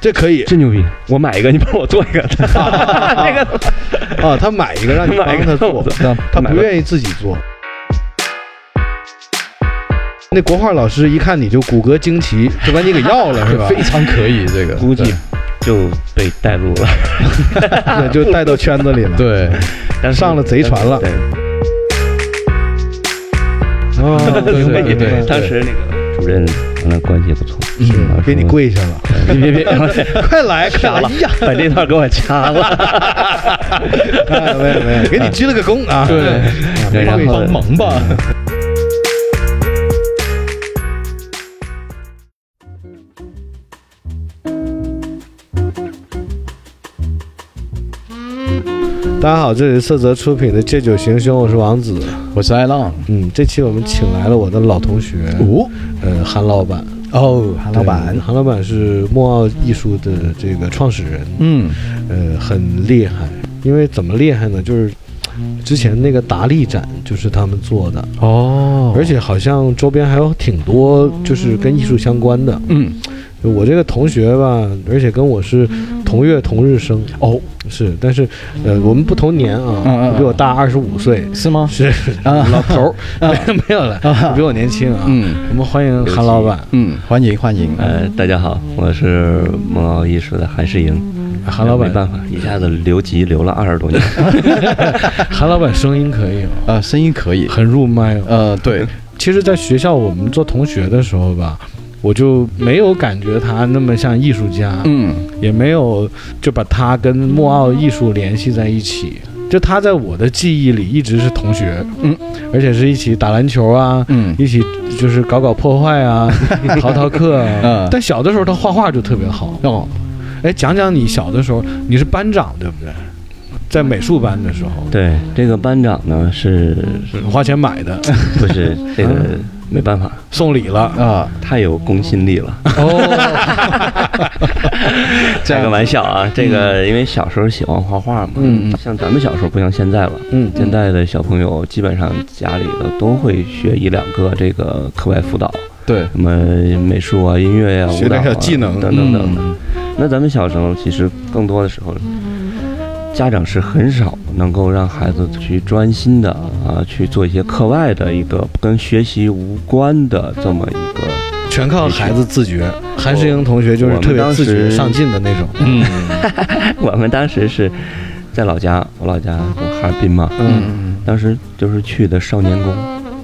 这可以真牛逼！我买一个，你帮我做一个。那个 啊，他买一个让你帮 买一个他做我，他不愿意自己做。那国画老师一看你就骨骼惊奇，就把你给要了是吧？非常可以这个，估计就被带入了，对，就带到圈子里了。，对，但上了贼船了对，哦，明白所以明白当时那个主任可能关系也不错，是啊给你跪下了，别别 别，快来快来！哎呀，把这段给我掐了。哎 没有没有，给你鞠了个躬啊！对啊没然后跪下帮忙吧。大家好，这里是色泽出品的《借酒行凶》，我是王子。我是艾浪。嗯，这期我们请来了我的老同学，哦呃，韩老板。哦，韩老板，韩老板是莫奥艺术的这个创始人，嗯，呃，很厉害。因为怎么厉害呢？就是之前那个达利展就是他们做的，哦而且好像周边还有挺多就是跟艺术相关的。嗯，我这个同学吧，而且跟我是同月同日生哦，是，但是呃，我们不同年啊，比我大二十五岁，是吗？是啊老头儿，没有了，啊比我年轻啊。嗯我们欢迎韩老板，嗯，欢迎欢迎。呃，大家好，我是梦奥艺术的韩世英。韩老板没办法，一下子留级留了二十多年。韩老板声音可以吗，呃，声音可以。很入麦哦。呃，对，其实，在学校我们做同学的时候吧，我就没有感觉他那么像艺术家，嗯。也没有就把他跟莫奥艺术联系在一起。就他在我的记忆里一直是同学，嗯，而且是一起打篮球啊，嗯。一起就是搞搞破坏啊，逃逃课啊。嗯。但小的时候他画画就特别好。哦，哎，讲讲你小的时候，你是班长对不对？在美术班的时候，对，这个班长呢是是花钱买的，不是这个没办法，送礼了。啊，太有公信力了。哦，这开个玩笑啊，这个因为小时候喜欢画画嘛，嗯嗯。像咱们小时候不像现在了，嗯。现在的小朋友基本上家里的都会学一两个这个课外辅导，对，什么美术啊、音乐呀、学点舞蹈啊小技能。等等等等。嗯。那咱们小时候其实更多的时候，家长是很少能够让孩子去专心的啊去做一些课外的一个跟学习无关的这么一个。全靠孩子自觉。韩世英同学就是特别自觉上进的那种。嗯 我们当时是在老家，我老家就哈尔滨嘛，嗯嗯当时就是去的少年宫，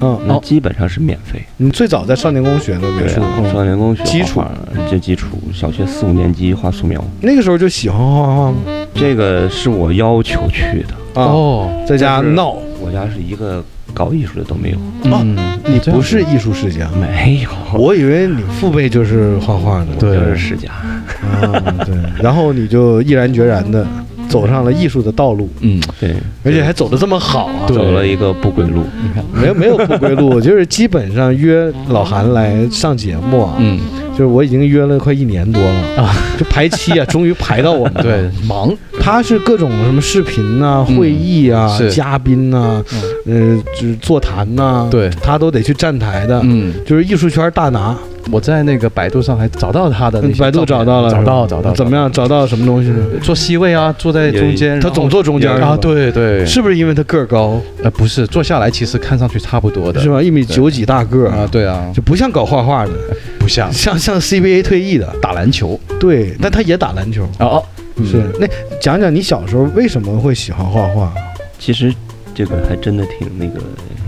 嗯，那基本上是免费。你最早在少年宫学的美术对啊，少年宫学基础画画就基础，小学四五年级画素描，那个时候就喜欢画画吗？这个是我要求去的。啊，哦，在家闹。我家是一个搞艺术的都没有，哦嗯，你不是艺术世家，没有，我以为你父辈就是画画的。对就是世家。啊，对。然后你就毅然决然的走上了艺术的道路，嗯，对，而且还走得这么好啊！走了一个不归路。你看，没有没有不归路，就是基本上约老韩来上节目啊，嗯，就是我已经约了快一年多了啊，就排期啊，终于排到我们了。对，忙，他是各种什么视频呐、嗯。会议啊、嘉宾呐、呃，就是座谈呐、对。他都得去站台的，嗯，就是艺术圈大拿。我在那个百度上还找到他的那些百度找到了，找到找到，怎么样？找到什么东西？呢？坐 C 位啊，坐在中间，他总坐中间啊，对对，是不是因为他个儿高，呃，不是，坐下来其实看上去差不多的，是吧？一米九几大个啊，对啊，就不像搞画画的，不像。像像 CBA 退役的。打篮球。对，但他也打篮球。哦哦，是，那讲讲你小时候为什么会喜欢画画？其实这个还真的挺那个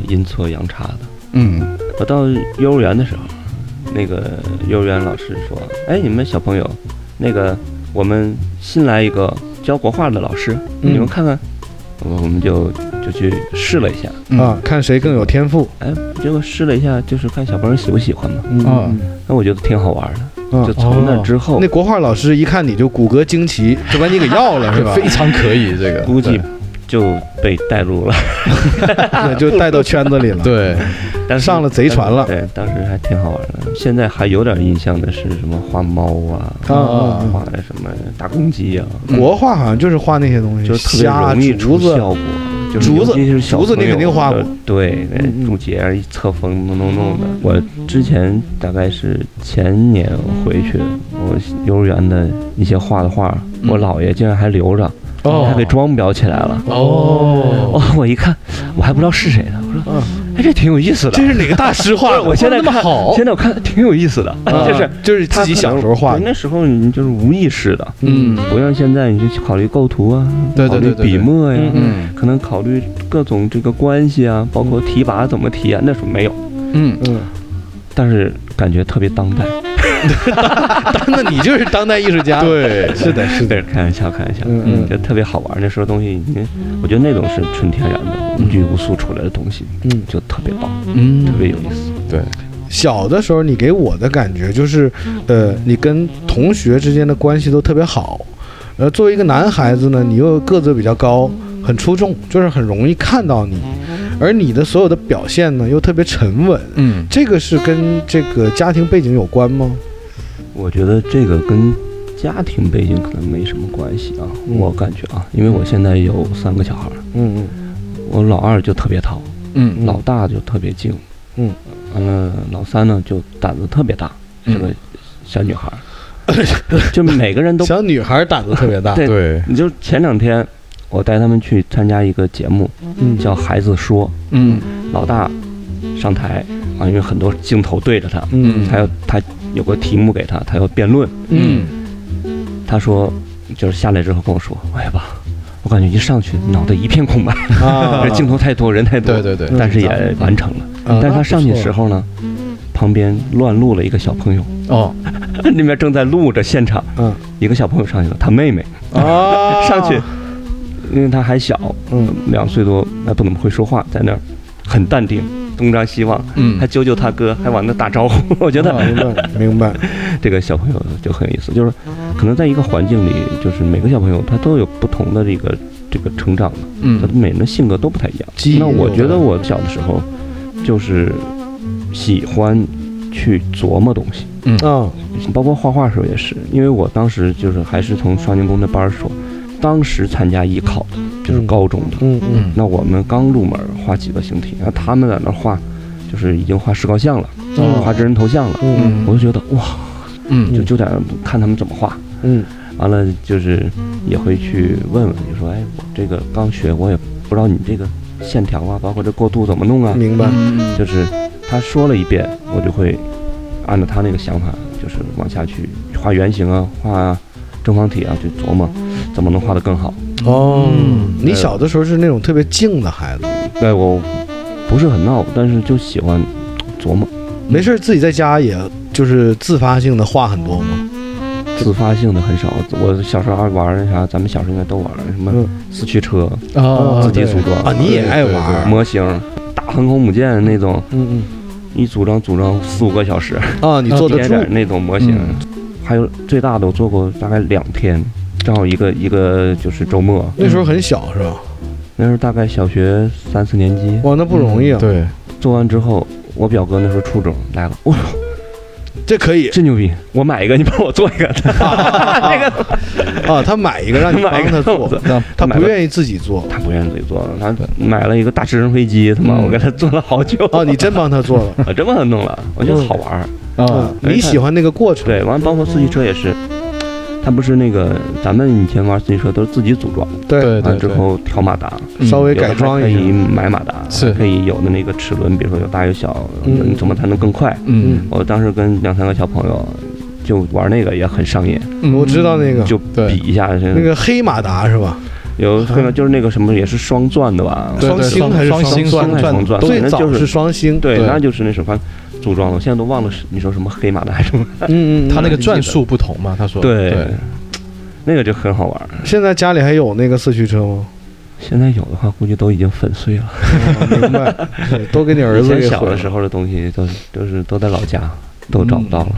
阴错阳差的。嗯。我到幼儿园的时候，那个幼儿园老师说：“哎，你们小朋友，那个我们新来一个教国画的老师，嗯你们看看。”我我们就就去试了一下，嗯啊，看谁更有天赋。哎，结果试了一下，就是看小朋友喜不喜欢嘛。嗯啊那我觉得挺好玩的。嗯就从那之后那，国画老师一看你就骨骼惊奇，就把你给要了是吧？非常可以这个，估计对就被带入了，对就带到圈子里了。，对，但是上了贼船了。对，当时还挺好玩的。现在还有点印象的是什么画猫啊，啊啊画的什么大公鸡啊，国画好像就是画那些东西，就是特别虾、容易竹子，出效果。就是竹子尤其是小竹子你朋友肯定画过的对，那竹节一侧风弄弄弄的。我之前大概是前年回去，我幼儿园的一些画的画，我嗯姥爷竟然还留着，哦他给装裱起来了。哦，哦，我一看，我还不知道是谁呢。我说，嗯，哎，这挺有意思的。这是哪个大师画的？我现在看，那么好 现在我看挺有意思的，啊 就是就是自己小时候画的，那时候你就是无意识的，嗯不像现在你去考虑构图啊，对对考虑对对对笔墨呀，嗯可能考虑各种这个关系啊，包括提拔怎么提啊，那时候没有，嗯，嗯，但是感觉特别当代。那你就是当代艺术家，对，是的，是的，开玩笑，开玩笑，嗯嗯就特别好玩。那时候东西，已经我觉得那种是纯天然的、无拘无束出来的东西，嗯。就特别棒，嗯特别有意思。对，小的时候，你给我的感觉就是，呃，你跟同学之间的关系都特别好。呃，作为一个男孩子呢，你又个子比较高，很出众，就是很容易看到你。而你的所有的表现呢，又特别沉稳。嗯这个是跟这个家庭背景有关吗？我觉得这个跟家庭背景可能没什么关系啊，嗯。我感觉啊，因为我现在有三个小孩儿，嗯我老二就特别淘，嗯老大就特别静，嗯，完了老三呢就胆子特别大，是个小女孩儿，就每个人都 小女孩胆子特别大。对对，你就前两天我带他们去参加一个节目，嗯。叫《孩子说》，嗯。老大上台啊，因为很多镜头对着他，嗯。还有他有个题目给他，他要辩论，嗯。他说就是下来之后跟我说，哎呀爸，我感觉一上去脑袋一片空白，啊。这镜头太多，人太多，对对对，但是也完成了。啊但是他上去的时候呢，旁边乱录了一个小朋友，哦，那边正在录着现场，嗯。一个小朋友上去了，他妹妹啊。上去，因为他还小，嗯。两岁多，还不怎么会说话，在那儿很淡定，东张西望，嗯还揪揪他哥，还往那打招呼。我觉得明白明白。这个小朋友就很有意思，就是可能在一个环境里，就是每个小朋友他都有不同的这个这个成长的，他嗯每人的性格都不太一样。那我觉得我小的时候就是喜欢去琢磨东西。啊包括画画的时候也是，因为我当时就是还是从少年宫的班儿说，当时参加艺考的，就是嗯高中的。嗯嗯嗯那我们刚入门画几个形体，然后他们在那画，就是已经画石膏像了，嗯画真人头像了。嗯我就觉得哇，嗯就就在那看他们怎么画，嗯完了就是也会去问问，就说哎，我这个刚学，我也不知道你这个线条啊，包括这过渡怎么弄啊，明白。嗯就是他说了一遍，我就会按照他那个想法，就是往下去画圆形啊，画正方体啊，去琢磨怎么能画得更好。哦。嗯，你小的时候是那种特别静的孩子，对我不是很闹，但是就喜欢琢磨，没事儿自己在家也就是自发性的话很多吗？自发性的很少。我小时候爱玩那啥，咱们小时候应该都玩什么嗯。四驱车、啊，自己组装。啊，你也爱玩模型、大航空母舰那种，嗯一组装组装四五个小时，嗯啊，你做得住点点那种模型。嗯。还有最大的我做过大概两天，正好一个一个就是周末，那时候很小是吧？那时候大概小学三四年级，哇，那不容易啊！对，做完之后，我表哥那时候初中来了，哇，这可以真牛逼！我买一个，你帮我做一个。那个啊，他买一个让你帮 买一个他做，他不愿意自己做。他不愿意自己做，他买了一个大直升飞机，他妈嗯我给他做了好久。哦，你真帮他做了。我真帮他弄了，我觉得好玩儿。啊嗯，你喜欢那个过程？对，完了包括四驱车也是，他不是那个咱们以前玩自行车都是自己组装，对对完了之后调马达，嗯稍微改有的还可以。买马达，是可以有的那个齿轮，比如说有大有小，嗯你怎么才能更快？嗯我当时跟两三个小朋友就玩那个也很上瘾，嗯，我知道那个就比一下，那个黑马达是吧？有黑马就是那个什么也是双钻的吧？双星还是双星钻？双钻最早是是双星。对，对那就是那什么组装的，我现在都忘了是你说什么黑马的还是什么？嗯嗯，嗯他 那个转速不同嘛，他说对对，那个就很好玩。现在家里还有那个四驱车吗？现在有的话，估计都已经粉碎了。哦明白，对都给你儿子给毁了小的时候的东西都都是都在老家，都找不到了。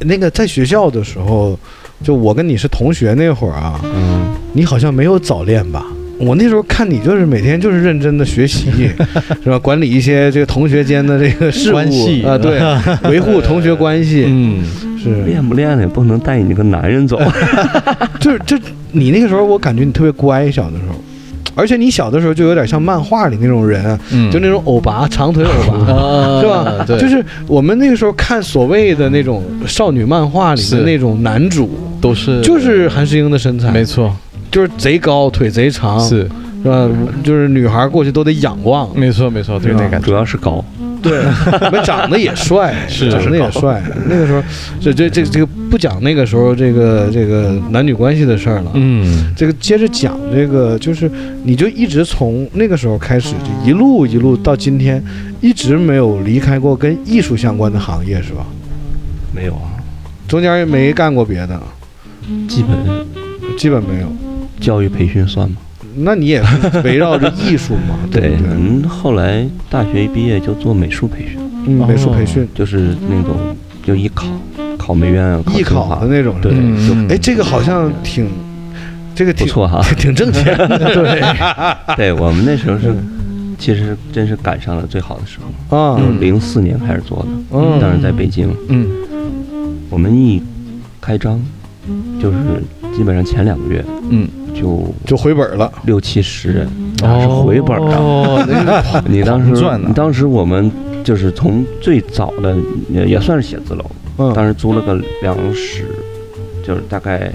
那个在学校的时候，就我跟你是同学那会儿啊，嗯，你好像没有早恋吧？我那时候看你就是每天就是认真的学习，是吧？管理一些这个同学间的这个事务关系啊，对，维护同学关系，嗯，是，练不练也不能带你这个男人走。就是就你那个时候，我感觉你特别乖，小的时候。而且你小的时候就有点像漫画里那种人，嗯。就那种欧巴，长腿欧巴，啊是吧？对，就是我们那个时候看所谓的那种少女漫画里的那种男主，都是。就是韩世英的身材，没错，就是贼高，腿贼长，是是吧？就是女孩过去都得仰望，没错没错，对那感主，要是高，对，们长得也帅，是长得也帅。那个时候，这这这这个不讲那个时候这个这个男女关系的事儿了。嗯，这个接着讲这个，就是你就一直从那个时候开始，就一路一路到今天，一直没有离开过跟艺术相关的行业，是吧？没有啊，中间也没干过别的，基本基本没有。教育培训算吗？那你也是围绕着艺术嘛，对？嗯，后来大学一毕业就做美术培训，嗯，美术培训，就是那种就艺考，考美院啊，艺考的那种，对，哎，这个好像挺，这个挺不错哈。挺挣钱的，对。对我们那时候是，嗯其实真是赶上了最好的时候，啊，零四年开始做的，嗯。当时在北京，嗯。我们一开张，就是基本上前两个月嗯，就就回本了，六七十人，那是回本的。哦，你当时你，当时我们就是从最早的也也算是写字楼，嗯。当时租了个两室，就是大概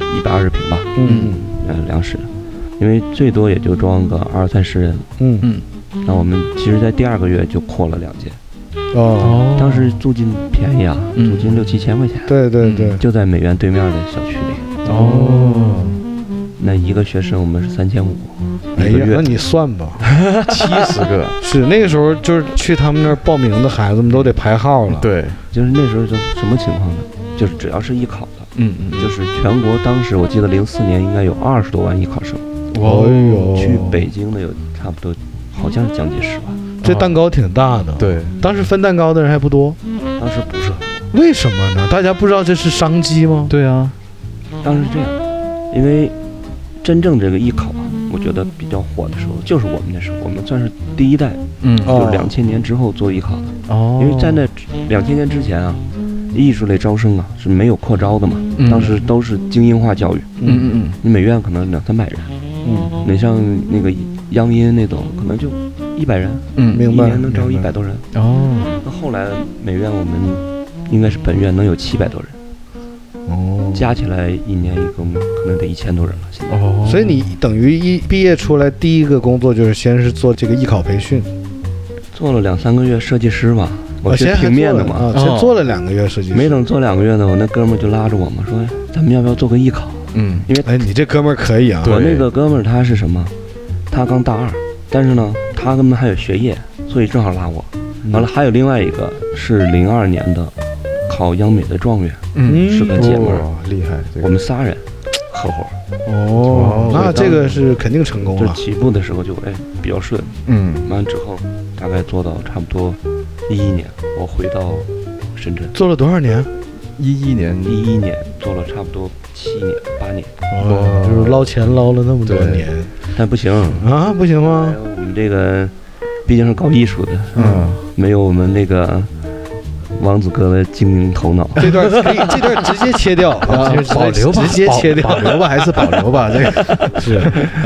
一百二十平吧，嗯。呃，两室，因为最多也就装个二三十人。嗯。嗯。那我们其实，在第二个月就扩了两间，哦，哦当时租金便宜啊，嗯。租金六七千块钱，对对对，就在美院对面的小区里。哦，那一个学生我们是三千五哎呀，一个月。那，你算吧，七十个，是那个时候就是去他们那儿报名的孩子们都得排号了，对，就是那时候就什么情况呢？就是只要是艺考的，嗯嗯，就是全国当时我记得零四年应该有二十多万艺考生，哦哎呦，去北京的有差不多，好像是将近十万，这蛋糕挺大的，，对，当时分蛋糕的人还不多，当时不是。很多，为什么呢？大家不知道这是商机吗？对啊，当时是这样，因为真正这个艺考啊，我觉得比较火的时候，就是我们那时候，我们算是第一代，嗯。哦。就两千年之后做艺考的，哦，因为在那两千年之前啊，艺术类招生啊是没有扩招的嘛，嗯。当时都是精英化教育，嗯嗯。你美院可能两三百人，嗯，你像那个央音那种，可能就一百人，嗯嗯，明白一年能招一百多人。哦，那后来美院我们应该是本院能有七百多人，哦，加起来一年一共可能得一千多人了。现在。哦，所以你等于一毕业出来第一个工作就是先是做这个艺考培训，做了两三个月设计师吧，我先平面的嘛，啊，哦。先做了两个月设计师，没等做两个月呢，我那哥们儿就拉着我嘛，说咱们要不要做个艺考？嗯。因为哎，你这哥们儿可以啊，我那个哥们儿他是什么？他刚大二，但是呢，他们还有学业，所以正好拉我。完了，还有另外一个是零二年的，考央美的状元，嗯，是个姐们儿，哇，厉害，这我们仨人合伙。哦，那这个是肯定成功了，就起步的时候就哎比较顺，嗯。完了之后大概做到差不多一一年，我回到深圳，做了多少年？一一年。一一年做了差不多七年八年，哦，就是捞钱捞了那么多年但不行，啊，不行吗哎？我们这个毕竟是搞艺术的，嗯没有我们那个王子哥的精明头脑。这段可以，这段直接切掉，啊直接保留吧，直接切掉保。保留吧，还是保留吧，这个 是，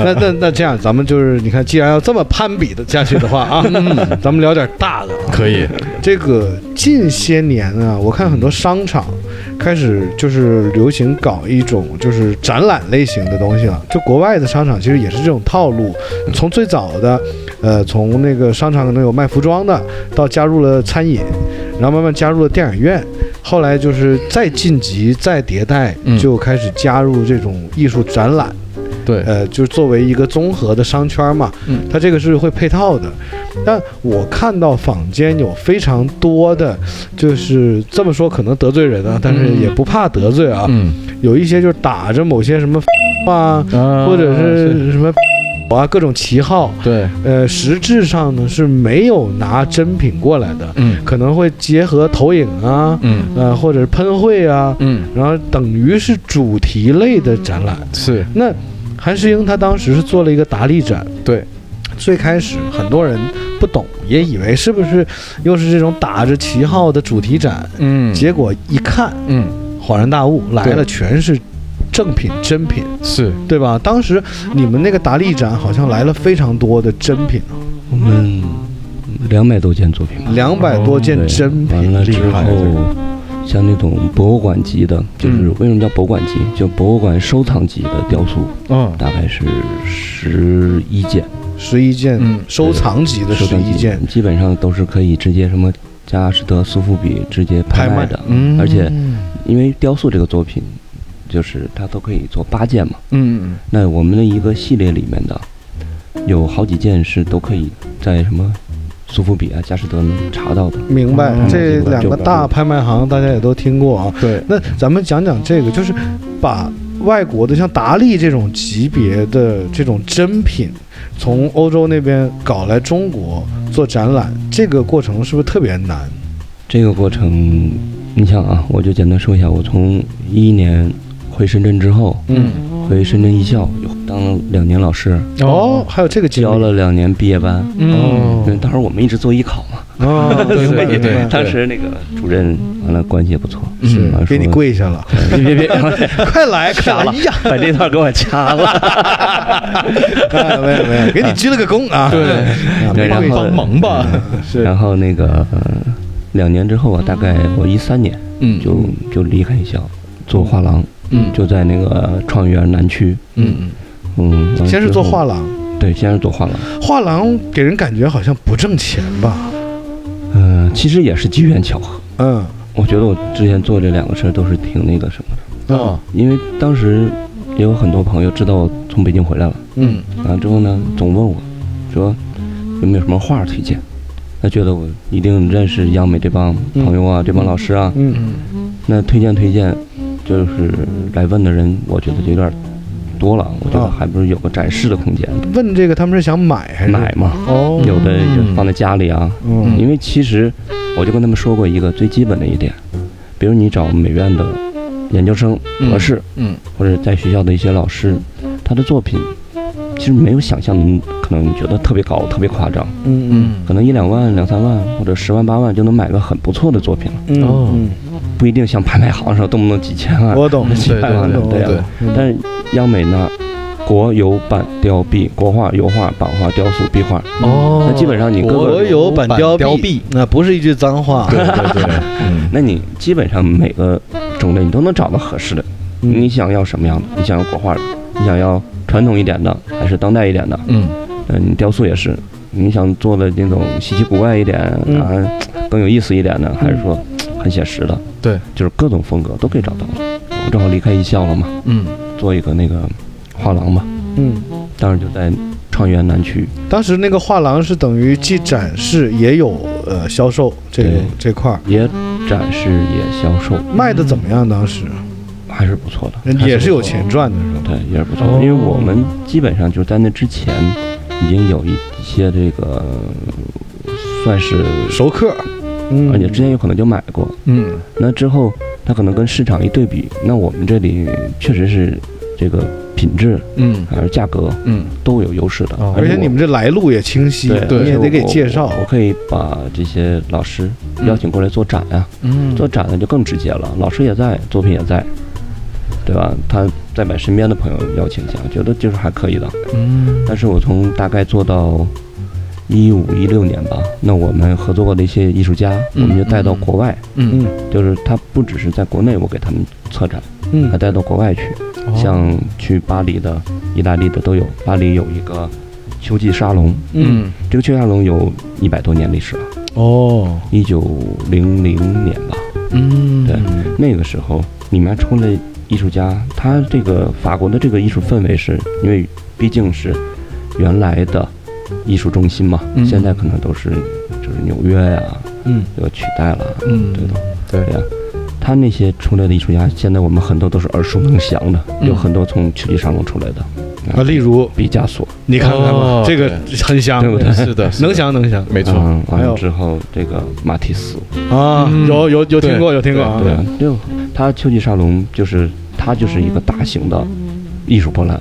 那那那这样，咱们就是你看，既然要这么攀比的下去的话啊，咱们聊点大的啊。可以，这个近些年啊，我看很多商场开始就是流行搞一种就是展览类型的东西了。就国外的商场其实也是这种套路，从最早的，呃，从那个商场可能有卖服装的，到加入了餐饮，然后慢慢加入了电影院。后来就是再晋级、再迭代，嗯就开始加入这种艺术展览，对，呃，就是作为一个综合的商圈嘛，嗯它这个是会配套的。但我看到坊间有非常多的，就是这么说可能得罪人啊，但是嗯也不怕得罪啊。嗯有一些就是打着某些什么 啊，啊或者是什么啊各种旗号，对，呃，实质上呢是没有拿真品过来的，嗯可能会结合投影啊，嗯呃，或者是喷绘啊，嗯然后等于是主题类的展览。是，那韩石英他当时是做了一个达利展，对，最开始很多人不懂，也以为是不是又是这种打着旗号的主题展，嗯结果一看嗯恍然大悟，来了全是正品真品，是。对吧？当时你们那个达利展好像来了非常多的真品啊，我们两百多件作品吧。两百多件真品，完了之后，像那种博物馆级的，就是嗯。为什么叫博物馆级？就博物馆收藏级的雕塑，嗯。大概是十一件，十一件嗯。收藏级的收藏级十一件。基本上都是可以直接什么佳士得、苏富比直接拍卖的。嗯，而且因为雕塑这个作品，就是它都可以做八件嘛。嗯那我们的一个系列里面的，有好几件是都可以在什么苏富比啊、佳士得能查到的。明白嗯这两个大拍卖行，大家也都听过啊。对，那咱们讲讲这个，就是把外国的像达利这种级别的这种珍品，从欧洲那边搞来中国做展览，这个过程是不是特别难？这个过程，你想啊，我就简单说一下，我从一一年回深圳之后，嗯，回深圳艺校当了两年老师，哦，还有这个教了两年毕业班。哦嗯，当时我们一直做艺考嘛，哦，对 对对当时那个主任完了关系也不错，是完了给你跪下了，别别别，快来，快来！掐了哎呀，把这段给我掐了。哎没有没有，给你鞠了个躬啊！对然后帮忙吧，是然后那个呃两年之后啊，大概我一三年嗯就就离开艺校，做画廊，嗯。就在那个创意园南区。嗯嗯，先是做画廊，对，先是做画廊。画廊给人感觉好像不挣钱吧？嗯、其实也是机缘巧合。嗯。我觉得我之前做这两个事儿都是挺那个什么的，哦因为当时也有很多朋友知道我从北京回来了，嗯。完了之后呢，总问我，说有没有什么画推荐？他觉得我一定认识央美这帮朋友啊，这帮老师啊，嗯嗯。那推荐推荐，就是来问的人，我觉得就有点多了。我觉得啊还不是有个展示的空间，问这个他们是想买还是？买嘛，哦，有的就放在家里啊。嗯。因为其实我就跟他们说过一个最基本的一点，比如你找美院的研究生合适，嗯。或者在学校的一些老师，他的作品其实没有想象的可能觉得特别高、特别夸张，嗯嗯。可能一两万、两三万或者十万八万就能买个很不错的作品了，嗯哦。嗯，不一定像拍卖行上动不动几千万。我懂，对对我懂，对我懂啊嗯但是央美呢，国有版雕壁、国画、油画、版画、雕塑、壁画，哦那基本上你各国个，有版雕雕壁，那不是一句脏话。对对对，嗯那你基本上每个种类你都能找到合适的。嗯你想要什么样的？你想要国画的，你想要传统一点的，还是当代一点的？嗯嗯，你雕塑也是，你想做的那种稀奇古怪一点嗯啊，更有意思一点的，还是说很写实的？对，就是各种风格都可以找到。我正好离开艺校了嘛，嗯做一个那个画廊嘛，嗯，当时就在创园南区。当时那个画廊是等于既展示也有呃销售这个这块儿，也展示也销售，卖的怎么样？当时还是不错的，也是有钱赚的，是吧？对，也是不错。因为我们基本上就在那之前已经有一些这个算是，熟客，嗯，而且之前有可能就买过。嗯那之后他可能跟市场一对比，那我们这里确实是这个品质嗯还是价格嗯都有优势的。哦而且你们这来路也清晰，对你也得给介绍我。我可以把这些老师邀请过来做展啊，嗯做展呢就更直接了，老师也在，作品也在，对吧？他再把身边的朋友邀请一下，觉得就是还可以的。嗯但是我从大概做到一五一六年吧，那我们合作过的一些艺术家，我嗯们就带到国外，嗯。就是他不只是在国内我给他们策展，嗯。还带到国外去，像去巴黎的、意大利的都有。巴黎有一个秋季沙龙，嗯。这个秋季沙龙有一百多年历史了，哦，一九零零年吧。嗯。对那个时候里面出了艺术家，他这个法国的这个艺术氛围是因为毕竟是原来的艺术中心嘛，嗯。现在可能都是就是纽约呀、嗯。要取代了，嗯。对的。对。对呀。他那些出来的艺术家，现在我们很多都是耳熟能详的，嗯。有很多从秋季沙龙出来的啊，例如毕加索，你看看吧哦，这个很香，对不对？是的，能想能想。没错，嗯，完还有。了之后这个马蒂斯，啊，嗯。有有有听过有听过。啊，对啊，就他秋季沙龙就是他就是一个大型的艺术博览，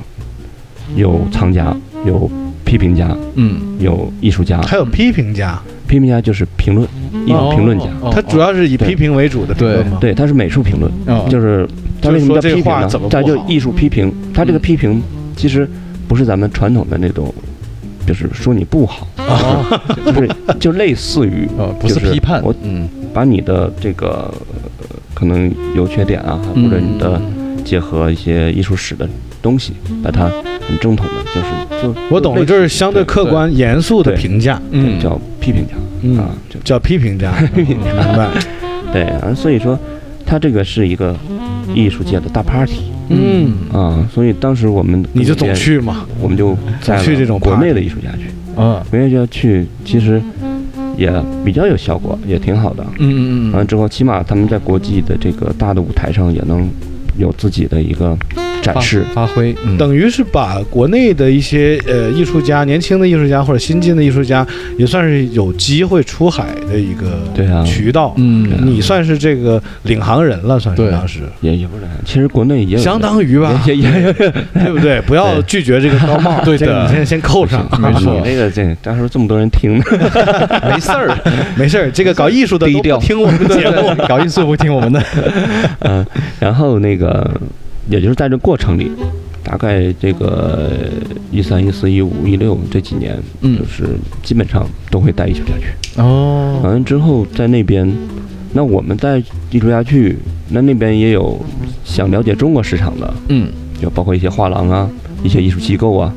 有藏家，有批评家，嗯，有艺术家。还有批评家，批评家就是评论，艺术评论家。哦他主要是以批评为主的评论吗？对，他是美术评论，哦。就是他为什么叫批评呢？怎么？不好？他就艺术批评，他这个批评其实不是咱们传统的那种，就是说你不好，哦。不是就类似于哦，不是就是批判，我嗯。把你的这个呃可能有缺点啊，或者你的结合一些艺术史的东西，把它很正统的，就是就我懂了，类就是相对客观、严肃的评价，嗯叫批评家嗯叫批评家。嗯明白？对啊，所以说他这个是一个艺术界的大 party 嗯，啊，所以当时我们你就总去嘛。我们就带了去这种国内的艺术家去，啊，国内就要去，其实也比较有效果，也挺好的。嗯嗯完了之后，起码他们在国际的这个大的舞台上也能有自己的一个展示。发挥，嗯。等于是把国内的一些呃艺术家、年轻的艺术家或者新进的艺术家，也算是有机会出海的一个对啊。渠道。嗯。你算是这个领航人了，算是对当时，也也不是，其实国内也有相当于吧，也 也也 对不对？不要拒绝这个高帽，对的。这个你先先扣上，没错你这个这到时候这么多人听呢，没事儿，没事儿。这个搞艺术的都低调。不听我们节目，搞艺术不听我们的，嗯，然后那个也就是在这过程里，大概这个一三、一四、一五、一六这几年，嗯就是基本上都会带艺术家去。哦，完了之后，在那边，那我们带艺术家去，那那边也有想了解中国市场的，嗯就包括一些画廊啊、一些艺术机构啊，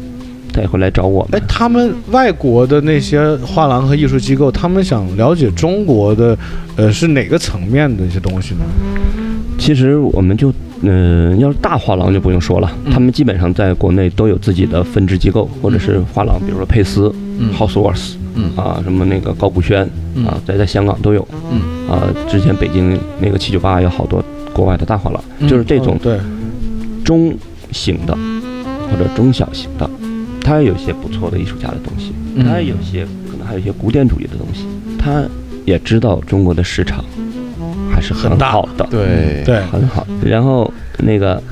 他也会来找我哎们。，他们外国的那些画廊和艺术机构，他们想了解中国的，呃，是哪个层面的一些东西呢？其实我们就，嗯、要是大画廊就不用说了，嗯。他们基本上在国内都有自己的分支机构或者是画廊，比如说佩斯、嗯。Houseworks 嗯。啊，什么那个高古轩嗯。啊，在在香港都有。嗯。啊，之前北京那个七九八有好多国外的大画廊，嗯。就是这种哦对，中型的或者中小型的，它也有一些不错的艺术家的东西，嗯。它有些可能还有一些古典主义的东西，它也知道中国的市场还是很好的，对。对，很好。然后那个，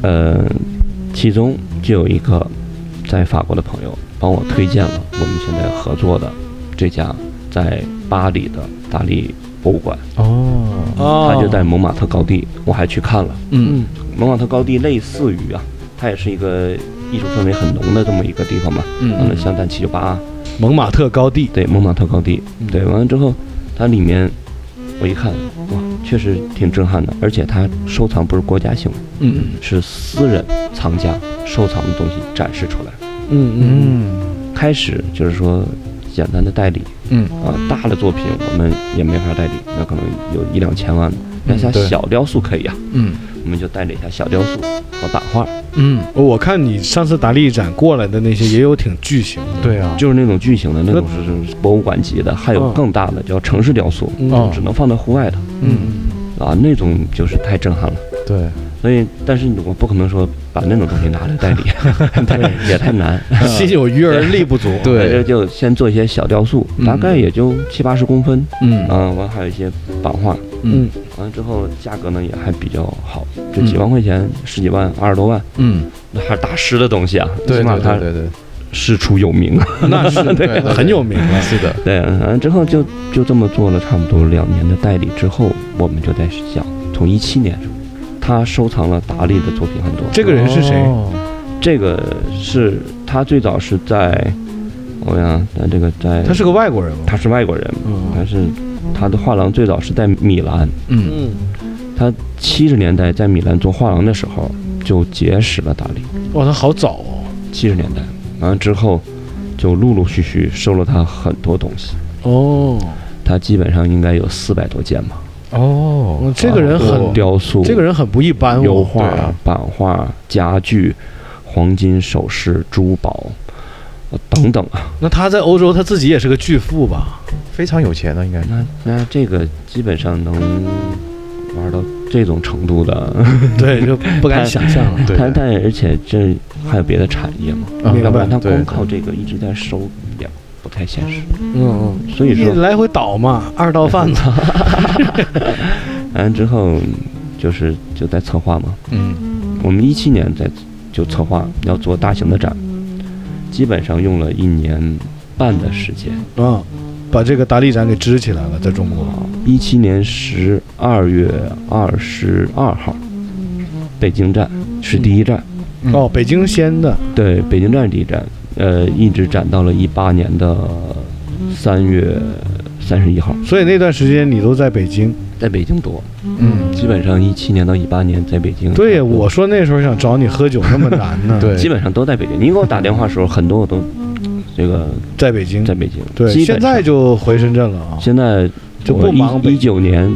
呃，其中就有一个在法国的朋友帮我推荐了我们现在合作的这家在巴黎的大力博物馆，哦，哦。它就在蒙马特高地，我还去看了。嗯。蒙马特高地类似于啊，它也是一个艺术氛围很浓的这么一个地方嘛。完了，嗯像咱七九八，蒙马特高地，对，蒙马特高地，嗯。对，完了之后，它里面我一看，哇，确实挺震撼的，而且它收藏不是国家性的，嗯。是私人藏家收藏的东西展示出来。嗯嗯。嗯开始就是说简单的代理嗯。啊，大的作品我们也没法代理，那可能有一两千万的。那像小雕塑可以啊，嗯我们就代理一下小雕塑和版画，嗯，嗯，我看你上次达利展过来的那些也有挺巨型的，对啊，就是那种巨型的那种是博物馆级的，还有嗯。更大的叫城市雕塑，只能放在户外的。嗯。啊，那种就是太震撼了。对，所以，但是我不可能说把那种东西拿来代理，太也太难。心有余而力不足。对。那就先做一些小雕塑，嗯。大概也就七八十公分，嗯。啊，完还有一些版画，嗯完了之后价格呢也还比较好，就几万块钱，十几万，二十多万，嗯，那还是大师的东西啊，对起码他对对对师出有名啊。那是 对很有名了。是的，对，完了之后就就这么做了差不多两年的代理之后，我们就在想，从一七年，他收藏了达利的作品很多。这个人是谁？哦这个是他最早是在，我想在这个在，他是个外国人吗？他是外国人，但嗯是他的画廊最早是在米兰，嗯。嗯，他七十年代在米兰做画廊的时候就结识了达利，哇，他好早哦。七十年代，完了之后就陆陆续续收了他很多东西，哦，他基本上应该有四百多件吧，哦嗯，这个人很雕塑、这个人很不一般哦。油画、对啊。版画、家具、黄金首饰、珠宝。呃等等啊，那他在欧洲他自己也是个巨富吧？非常有钱的，应该。那那这个基本上能玩到这种程度的，对，就不敢想象了。对。他但而且这还有别的产业嘛，要不然他光靠这个一直在收也不太现实。嗯所以说一来回倒嘛，二道贩子。完了之后就是就在策划嘛，嗯。我们一七年在就策划要做大型的展，基本上用了一年半的时间。啊，把这个达利展给支起来了，在中国。一七年十二月二十二号，北京站是第一站，嗯哦，北京先的，对，北京站是第一站，呃，一直展到了一八年的三月三十一号，所以那段时间你都在北京。在北京多，嗯，基本上一七年到一八年在北京。对，我说那时候想找你喝酒那么难呢。对，基本上都在北京。你给我打电话的时候，很多我都这个在北京。在北京。对，现在就回深圳了啊。现在就不忙北一九年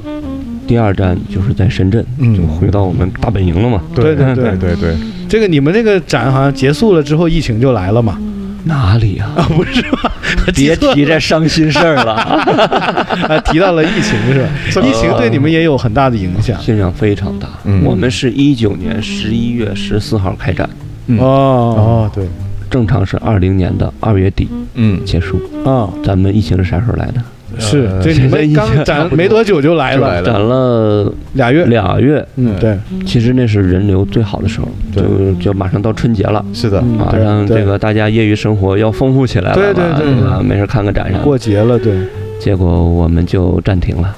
第二站就是在深圳，嗯就回到我们大本营了嘛。对对对 对对对，这个你们那个展好像结束了之后，疫情就来了嘛？哪里啊？啊，不是吧？别提这伤心事儿了，啊，提到了疫情是吧？疫情对你们也有很大的影响。影响非常大。嗯我们是一九年十一月十四号开展，嗯哦哦对，正常是二零年的二月底嗯，结束。啊，咱们疫情是啥时候来的？是呃这你们刚展没多久就来了，展了俩月。俩月，嗯，对，其实那是人流最好的时候，就就马上到春节了。是的，马上这个大家业余生活要丰富起来了对，对对吧？没事看个展。过节了，对，结果我们就暂停了，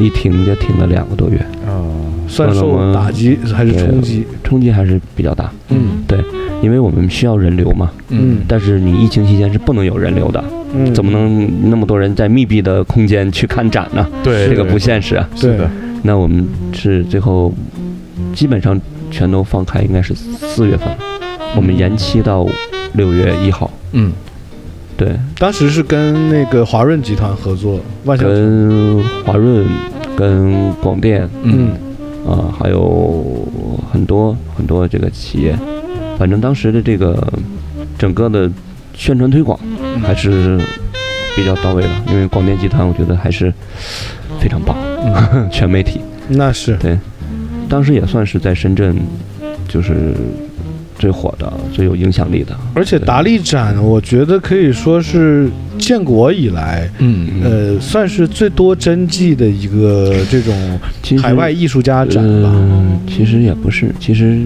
一停就停了两个多月，啊，算受打击还是冲击？冲击还是比较大。嗯因为我们需要人流嘛，嗯。但是你疫情期间是不能有人流的，嗯，怎么能那么多人在密闭的空间去看展呢？对，这个不现实啊。是的，那我们是最后基本上全都放开，应该是四月份，我们延期到六月一号。嗯，对，当时是跟那个华润集团合作，万象。跟华润、跟广电嗯。啊、还有很多很多这个企业，反正当时的这个整个的宣传推广还是比较到位的，因为广电集团我觉得还是非常棒，嗯，全媒体，那是。对。当时也算是在深圳就是最火的、最有影响力的。而且达利展，我觉得可以说是建国以来，嗯。呃，算是最多真迹的一个这种海外艺术家展吧。嗯，其实也不是，其实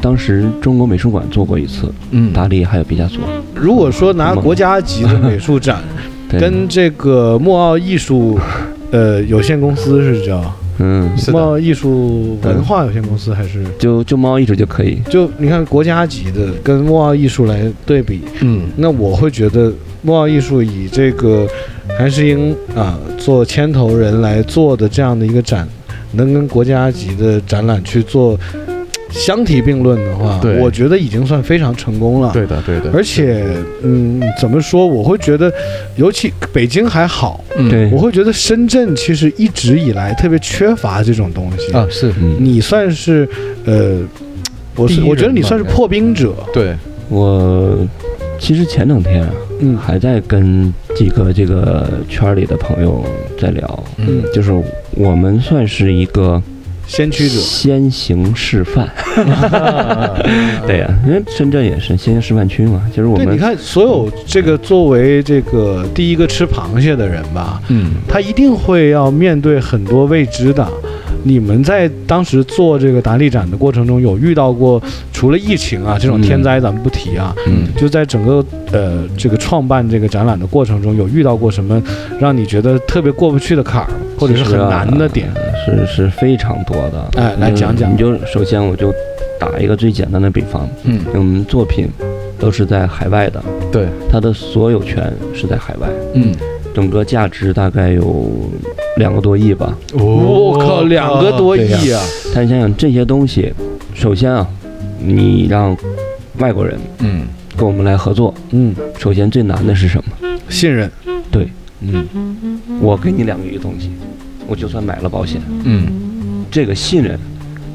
当时中国美术馆做过一次，嗯，达利还有毕加索，如果说拿国家级的美术展 跟这个莫奥艺术，呃，有限公司是叫？嗯，是的，墨奥艺术文化有限公司还是？就就猫艺术就可以，就你看国家级的跟莫奥艺术来对比，嗯。那我会觉得莫奥艺术以这个韩世英啊做牵头人来做的这样的一个展，能跟国家级的展览去做相提并论的话，我觉得已经算非常成功了。对的对的，而且，嗯，怎么说？我会觉得，尤其北京还好，嗯。对。我会觉得深圳其实一直以来特别缺乏这种东西。啊是，嗯，你算是，呃，我是我觉得你算是破冰者。对，我其实前两天啊，嗯。还在跟几个这个圈里的朋友在聊，嗯，就是我们算是一个先驱者。先行示范，对呀、因为深圳也是先行示范区嘛，就是我对，们你看，所有这个作为这个第一个吃螃蟹的人吧，嗯他一定会要面对很多未知的。你们在当时做这个达利展的过程中，有遇到过除了疫情啊这种天灾，咱们不提啊，嗯。就在整个呃这个创办这个展览的过程中，有遇到过什么让你觉得特别过不去的坎儿，或者是很难的点？是是非常多的。哎来讲讲。你就首先我就打一个最简单的比方，嗯我们作品都是在海外的，对，它的所有权是在海外，嗯，整个价值大概有两个多亿吧。我靠，两个多亿对啊！但你想想这些东西，首先啊，你让外国人嗯跟我们来合作，嗯，首先最难的是什么？信任，对，嗯我给你两个亿东西，我就算买了保险，嗯这个信任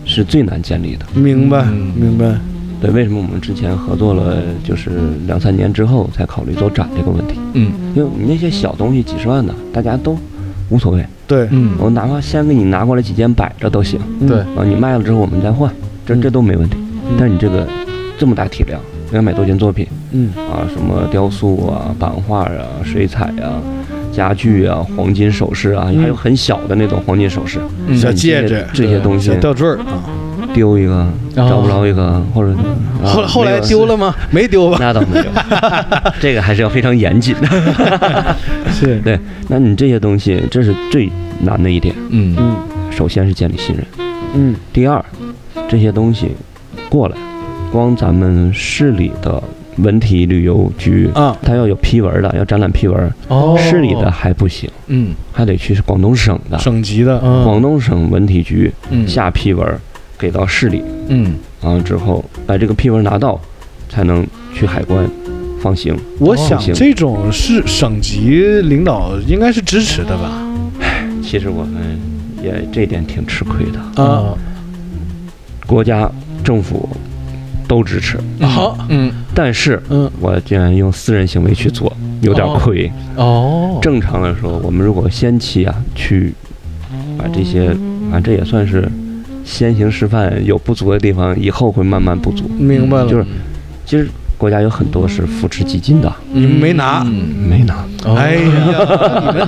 是最难建立的。明白嗯明白，对，为什么我们之前合作了，就是两三年之后才考虑做展这个问题？嗯。因为你那些小东西几十万的，大家都无所谓，对，嗯。我哪怕先给你拿过来几件摆着都行嗯对，啊，你卖了之后我们再换，这这都没问题。但是你这个这么大体量，两百多件作品嗯。啊，什么雕塑啊、版画啊、水彩啊、家具啊、黄金首饰啊，嗯还有很小的那种黄金首饰，嗯。小戒指这些东西小，吊坠儿啊，丢一个，找不着一个，或者啊后后来丢了吗？没丢吧？那倒没有，这个还是要非常严谨的。是，对，那你这些东西，这是最难的一点。嗯。嗯。首先是建立信任，嗯。第二，这些东西过来，光咱们市里的文体旅游局，啊，它要有批文的，要展览批文，哦。市里的还不行，嗯。还得去广东省的，省级的，广东省文体局嗯。下批文给到市里，嗯。完了之后把这个批文拿到，才能去海关放行。我想这种是省级领导应该是支持的吧？其实我们也这点挺吃亏的，啊，国家政府都支持，好，嗯。但是嗯。我竟然用私人行为去做，有点亏。哦。正常来说，我们如果先期啊去把这些啊，这也算是先行示范，有不足的地方，以后会慢慢补足。明白了，就是其实国家有很多是扶持基金的，你们没拿，嗯没拿。哎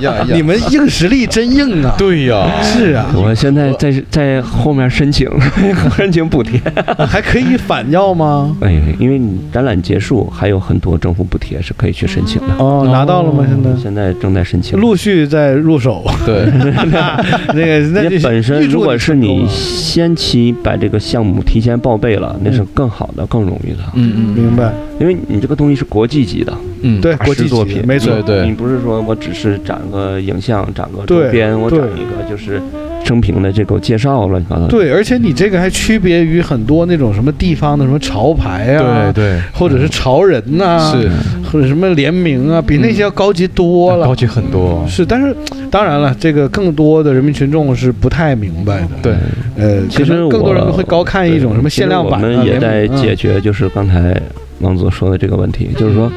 呀，呀 你们硬实力真硬啊！对呀是啊，我现在在在后面申请 申请补贴。还可以反要吗？哎，因为你展览结束，还有很多政府补贴是可以去申请的。哦，拿到了吗？现在现在正在申请。陆续在入手，对 那个那本身如果是你先期把这个项目提前报备了，那是更好的、更容易的，嗯嗯明白，因为你这个东西是国际级的嗯对，国际师作品没错对，你不是说我只是展个影像、展个周边，我展一个就是生平的这个介绍，乱七八糟的。对，而且你这个还区别于很多那种什么地方的什么潮牌啊，对，对或者是潮人呐、是或者什么联名啊，比那些要高级多了。高级很多是，但是当然了，这个更多的人民群众是不太明白的。对呃，其实更多人我会高看一种什么限量版、啊、我们也在解决，就是刚才王总说的这个问题，就是说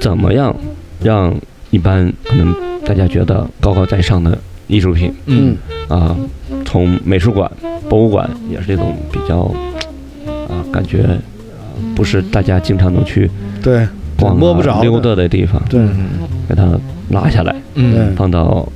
怎么样让一般可能大家觉得高高在上的艺术品嗯。啊，从美术馆、博物馆也是这种比较啊，感觉呃不是大家经常能去对逛啊摸不着的。溜达的地方，对，给它拉下来，嗯。放到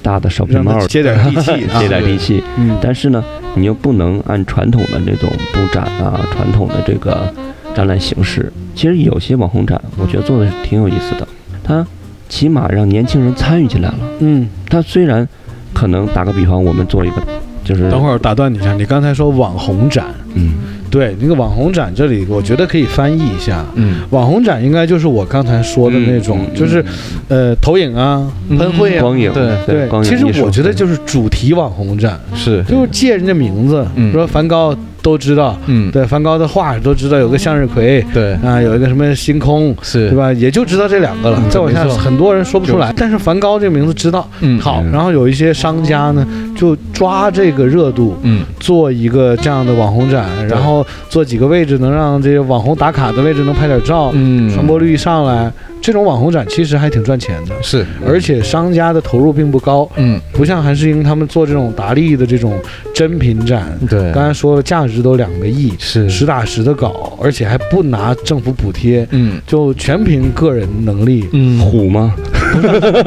大的手皮让帽接点 地气啊，接点地气。嗯，但是呢，你又不能按传统的这种布展啊，传统的这个展览形式。其实有些网红展，我觉得做的是挺有意思的，它起码让年轻人参与进来了。嗯，它虽然可能打个比方，我们做一个就是等会儿打断你一下，你刚才说网红展，嗯。对，那个网红展这里，我觉得可以翻译一下。嗯。网红展应该就是我刚才说的那种，嗯就是呃投影啊、嗯。喷绘啊。光影对。对光，影其实我觉得就是主题网红展，是。就是借人家名字，嗯。说梵高都知道，嗯。对，梵高的画都知道有个向日葵对。啊，有一个什么星空，是。对吧？也就知道这两个了，嗯。再往下很多人说不出来，但是梵高这个名字知道。嗯。好，嗯然后有一些商家呢，就抓这个热度，嗯。做一个这样的网红展，然后做几个位置能让这些网红打卡的位置能拍点照，嗯。传播率一上来，这种网红展其实还挺赚钱的，是。而且商家的投入并不高，嗯。不像韩世英他们做这种达利的这种真品展，对。刚才说了价值都两个亿，是。实打实的搞，而且还不拿政府补贴，嗯。就全凭个人能力，嗯。虎吗？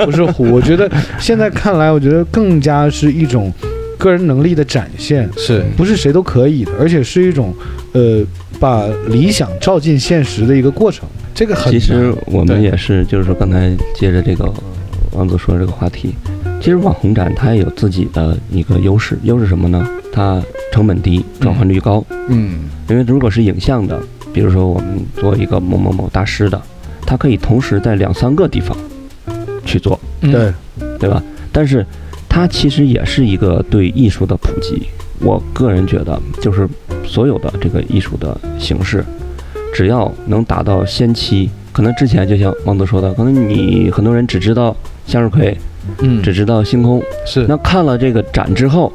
不是虎。我觉得现在看来，我觉得更加是一种个人能力的展现。是不是谁都可以的，而且是一种，呃，把理想照进现实的一个过程。这个很其实我们也是，就是说刚才接着这个王总说的这个话题，其实网红展它也有自己的一个优势，优势什么呢？它成本低，转换率高。嗯因为如果是影像的，比如说我们做一个某某某大师的，它可以同时在两三个地方去做，对，对吧？但是它其实也是一个对艺术的普及。我个人觉得，就是所有的这个艺术的形式，只要能达到先期，可能之前就像王总说的，可能你很多人只知道向日葵，嗯只知道星空，是。那看了这个展之后，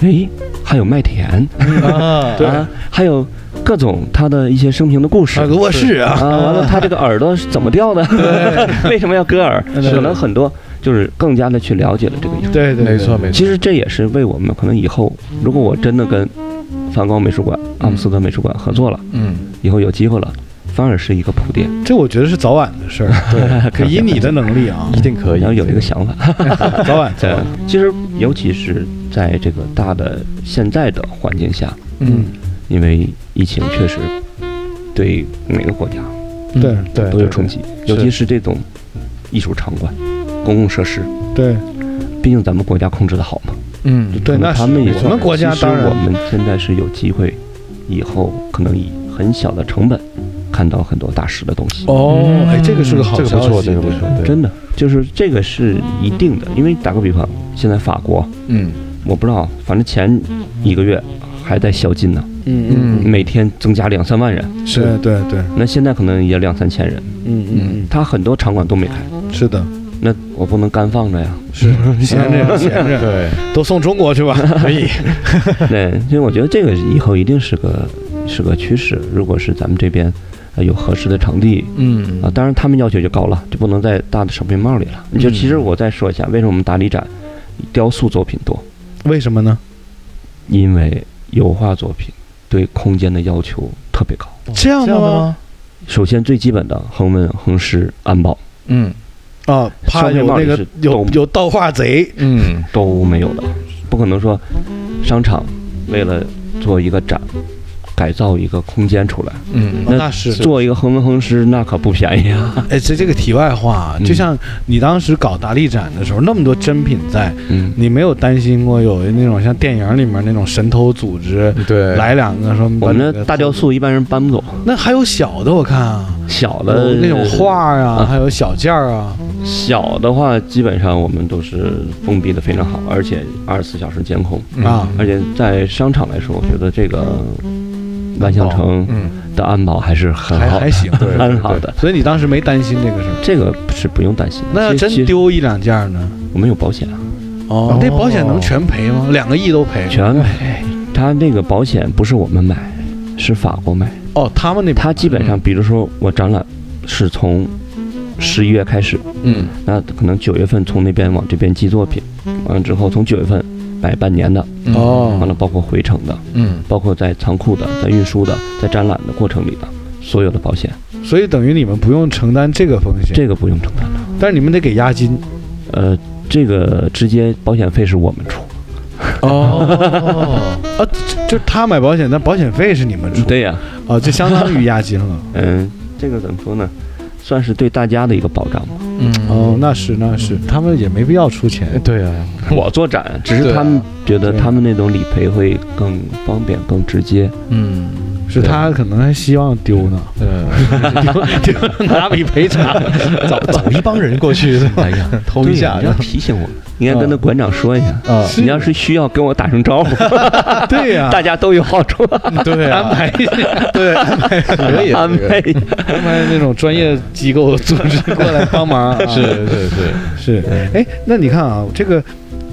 诶，还有麦田啊对。啊，还有各种他的一些生平的故事啊，卧室啊，啊，完了他这个耳朵是怎么掉的？为什么要割耳？可能很多就是更加的去了解了这个艺术。对对，对没错没错其实这也是为我们可能以后，如果我真的跟梵高美术馆、阿姆斯特美术馆合作了，嗯以后有机会了，反而是一个铺垫。这我觉得是早晚的事儿。对，可以你的能力啊一，定可以然后。有一个想法，早晚早对。，其实尤其是在这个大的现在的环境下，嗯，因为疫情确实对每个国家对对都有冲击，尤其是这种艺术场馆、公共设施，对毕竟咱们国家控制的好嘛。嗯，对，那是他们也我们国家其实当然我们现在是有机会，以后可能以很小的成本看到很多大师的东西。哦，哎，这个是个好这个不错，消息这个不错，真的就是这个是一定的，因为打个比方，现在法国，嗯我不知道，反正前一个月还在宵禁呢，嗯嗯，嗯。每天增加两三万人，是。对对，那现在可能也两三千人，嗯嗯他很多场馆都没开，嗯，是的，那我不能干放着呀。是。闲着闲着，对，都送中国去吧。可以，对，所以我觉得这个以后一定是个是个趋势。如果是咱们这边呃有合适的场地嗯。啊，当然他们要求就高了，就不能在大的商品帽里了。你就嗯其实我再说一下，为什么我们大理展雕塑作品多？为什么呢？因为油画作品对空间的要求特别高。这样的吗？这样的吗？首先最基本的恒温恒湿、安保嗯啊，怕有那个有有盗画贼。嗯都没有的，不可能说商场为了做一个展，改造一个空间出来，嗯。哦那是。做一个恒温恒湿那可不便宜啊。哎，这这个题外话，嗯。就像你当时搞达利展的时候，那么多珍品在，嗯，你没有担心过有那种像电影里面那种神偷组织对，来两个说我们那大雕塑一般人搬不走，那还有小的我看啊，小的那种画啊，啊。还有小件儿啊，小的话，基本上我们都是封闭的非常好，而且二十四小时监控。嗯啊。而且在商场来说，我觉得这个万象城嗯，的安保还是很好的，还还行。很好的，所以你当时没担心这个事儿。这个是不用担心。那要真丢一两件呢？我们有保险啊，哦，那保险能全赔吗？两个亿都赔？全赔。他那个保险不是我们买，是法国买。哦，他们那他基本上，比如说我展览是从十一月开始，嗯那可能九月份从那边往这边寄作品，完了之后从九月份买半年的，嗯哦完了包括回程的，嗯包括在仓库的、在运输的、在展览的过程里的所有的保险，所以等于你们不用承担这个风险，这个不用承担的。但是你们得给押金。呃，这个直接保险费是我们出，哦，啊，就就他买保险，但保险费是你们出，对呀、啊，就相当于押金了。嗯，这个怎么说呢？算是对大家的一个保障吧。嗯哦，那是那是，他们也没必要出钱。对啊，我做展，只是他们觉得他们那种理赔会更方便、更直接。嗯是他可能还希望丢呢，呃，丢丢拿笔赔偿。找找一帮人过去，哎呀，偷一下你要提醒我，应该跟那馆长说一下。啊，你要是需要跟我打声招呼，对呀，大家都有好处，对啊，安排一下，对，安排。可以安排。安排那种专业机构组织过来帮忙。啊。是是是，是，哎，那你看啊，这个，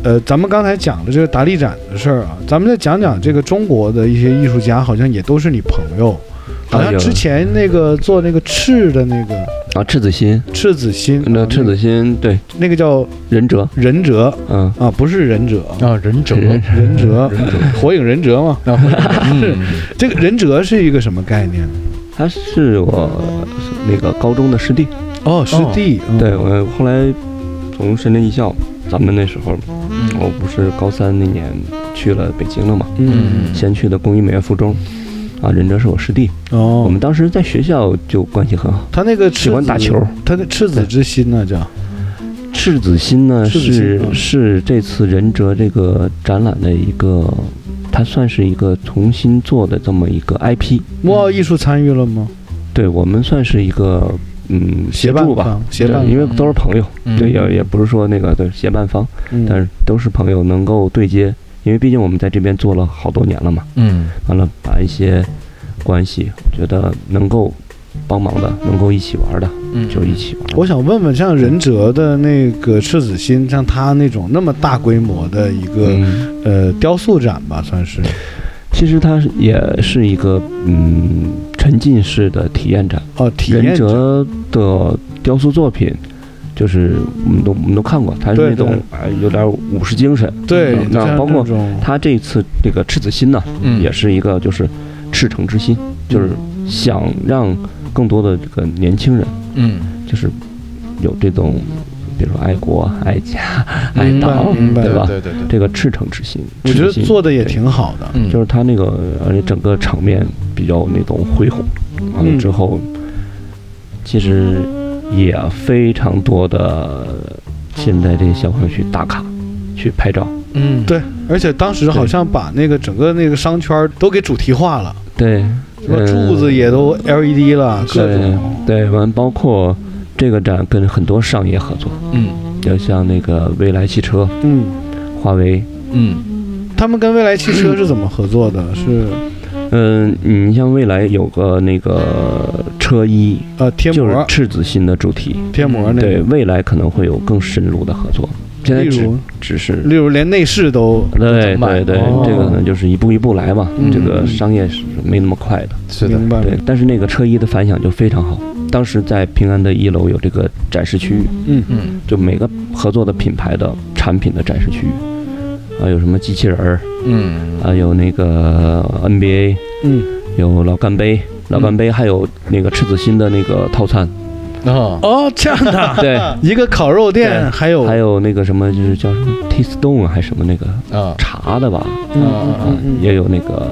呃，咱们刚才讲的这个达利展的事儿啊，咱们再讲讲这个中国的一些艺术家，好像也都是你朋友。好像之前那个做那个赤的那个啊，赤子心，赤子心，啊那赤子心，对，那个叫忍者，忍者嗯，啊，不是忍者，啊，忍者，忍忍者，火影忍者嘛。是，这个忍者是一个什么概念？他是我那个高中的师弟，哦，师弟，嗯。对我后来从深圳艺校，咱们那时候我不是高三那年去了北京了嘛，嗯，先去的工艺美院附中，啊，忍哲是我师弟，哦，我们当时在学校就关系很好。他那个赤喜欢打子球，他的赤子之心呢叫？赤子心呢心是嗯。是这次忍哲这个展览的一个，它算是一个重新做的这么一个 IP。木奥艺术参与了吗？对我们算是一个嗯协办助吧，协办因为都是朋友，嗯。对，也也不是说那个对协办方，嗯。但是都是朋友，能够对接。因为毕竟我们在这边做了好多年了嘛，嗯。完了把一些关系，我觉得能够帮忙的，能够一起玩的，嗯，就一起玩。我想问问，像任哲的那个赤子心，像他那种那么大规模的一个、嗯，呃雕塑展吧，算是其实它是也是一个嗯沉浸式的体验展。哦，体验忍者哲的雕塑作品，就是我们都我们都看过，他是那种有点武士精神。对嗯，那包括他这次这个赤子心呢，嗯也是一个就是赤诚之心，就是想让更多的这个年轻人，嗯，就是有这种，比如说爱国、爱家、爱党，对吧？对对对，这个赤诚之心，我觉得做的也挺好的。嗯。就是他那个，而且整个场面比较那种恢宏，完了嗯之后，其实也非常多的现在这些小朋友去打卡，去拍照，嗯，对，而且当时好像把那个整个那个商圈都给主题化了，对，什么嗯柱子也都 LED 了，各对种。对，完包括这个展跟很多商业合作，嗯。要像那个蔚来汽车、嗯，华为，嗯。他们跟蔚来汽车是怎么合作的？是嗯，你像蔚来有个那个车衣，呃贴就是膜赤子心的主题，贴膜那个。对，未来可能会有更深入的合作，现在只只是例如连内饰都对对对，哦。这个可能就是一步一步来嘛，嗯。这个商业是没那么快的。是的，对，但是那个车衣的反响就非常好。当时在平安的一楼有这个展示区。域，嗯。嗯。就每个合作的品牌的产品的展示区。域，啊，有什么机器人儿，嗯。啊，有那个 NBA，嗯。有老干杯，老干杯还有那个赤子心的那个套餐，哦。哦这样的，对，一个烤肉店还有。还有那个什么就是叫什么 Tea Stone 啊，还是什么那个啊。茶的吧，嗯嗯嗯嗯。也有那个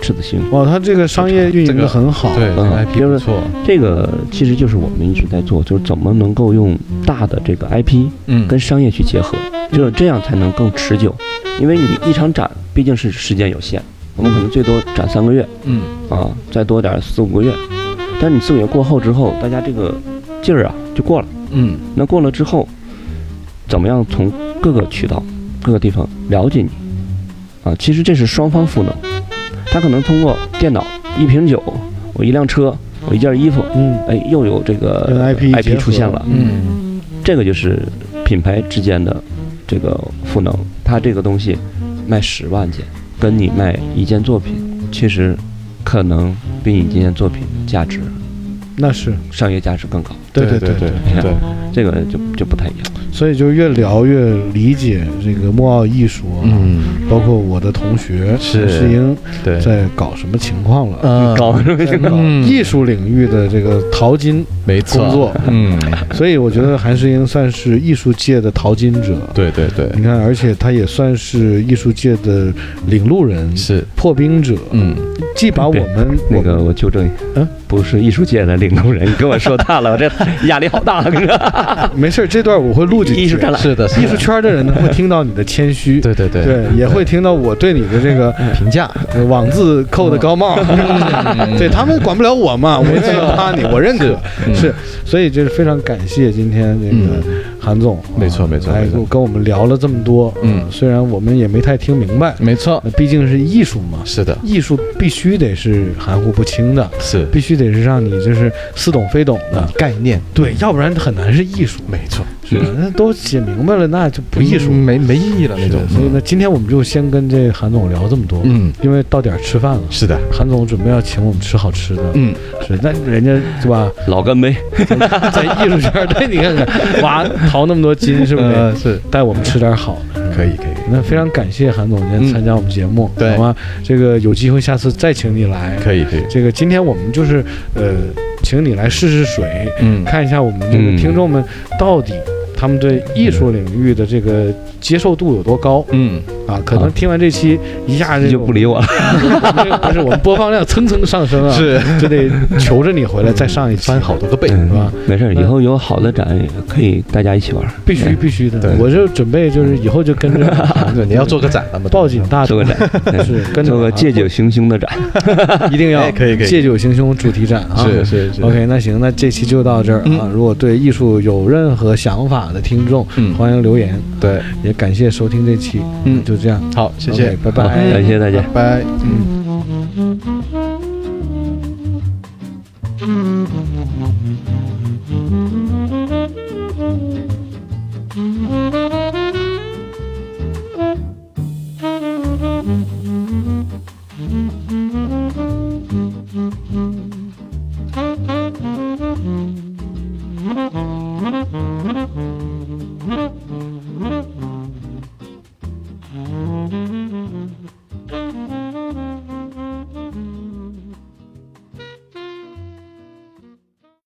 赤子心。哇，他这个商业运营的很好，对，这个嗯 IP 不错，这个其实就是我们一直在做，就是怎么能够用大的这个 IP 嗯跟商业去结合，就是这样才能更持久。因为你一场展毕竟是时间有限，我们可能最多展三个月嗯啊，再多点四五个月。但是你四五个月过后之后，大家这个劲儿啊就过了。嗯那过了之后，怎么样从各个渠道、各个地方了解你啊？其实这是双方赋能。他可能通过电脑一瓶酒，我一辆车，我一件衣服，嗯哎，又有这个跟 IP 出现了。嗯这个就是品牌之间的这个赋能。他这个东西卖十万件，跟你卖一件作品，其实可能比你这件作品价值、那是商业价值更高。对对对对对，这个就就不太一样。所以就越聊越理解这个莫奥艺术啊，嗯。包括我的同学是陈世英对，在搞什么情况了。嗯。搞什么这个？嗯。艺术领域的这个淘金，没错工作嗯，所以我觉得韩世英算是艺术界的淘金者。对对对，你看，而且他也算是艺术界的领路人、是，破冰者，嗯。既把我们那个我纠正一下，嗯，不是艺术界的领路人，你跟我说大了，我这 压力好大，跟着 没事儿，这段我会录进去。艺术展览。是的，艺术圈的人呢，会听到你的谦虚，对对对。对，也会听到我对你的这个评价，呃网字扣的高帽，对他们管不了我嘛，我愿意夸你，我认可，嗯。是，所以就是非常感谢今天这个韩总，没错没错来没错。跟我们聊了这么多，嗯。虽然我们也没太听明白，没错，毕竟是艺术嘛，是的，艺术必须得是含糊不清的，是。必须得是让你就是似懂非懂的，概念，对，要不然很难是艺术，没错，是。吧那都写明白了，那就不艺术。没没意义了那种，所以呢，今天我们就先跟这韩总聊这么多，嗯，因为到点儿吃饭了。是的，韩总准备要请我们吃好吃的，嗯，是，那人家是吧，老干杯，在 艺术圈儿，对，你看看，哇，淘那么多金，是不是？呃是。带我们吃点好。的。可以可以，那非常感谢韩总今天参加我们节目，对。好吗？这个有机会下次再请你来。可以可以，这个今天我们就是呃，请你来试试水，嗯。看一下我们这个嗯。听众们到底他们对艺术领域的这个接受度有多高？嗯，啊？可能啊听完这期一下子就不理我了。不是我们播放量蹭蹭上升啊，是就得求着你回来再上一期，翻好多个倍，嗯是吧？没事儿，以后有好的展可以大家一起玩。必须必须的对，我就准备就是以后就跟着 对，你要做个展了嘛，抱紧大腿，做个展，是跟着做个我借酒行凶的展。一定要哎可以可以借酒行凶主题展啊！是是是 OK，那行，那这期就到这儿啊。嗯如果对艺术有任何想法的听众，嗯欢迎留言。对，也感谢收听这期，嗯就这样，好，谢谢拜拜感谢大家。拜拜。嗯。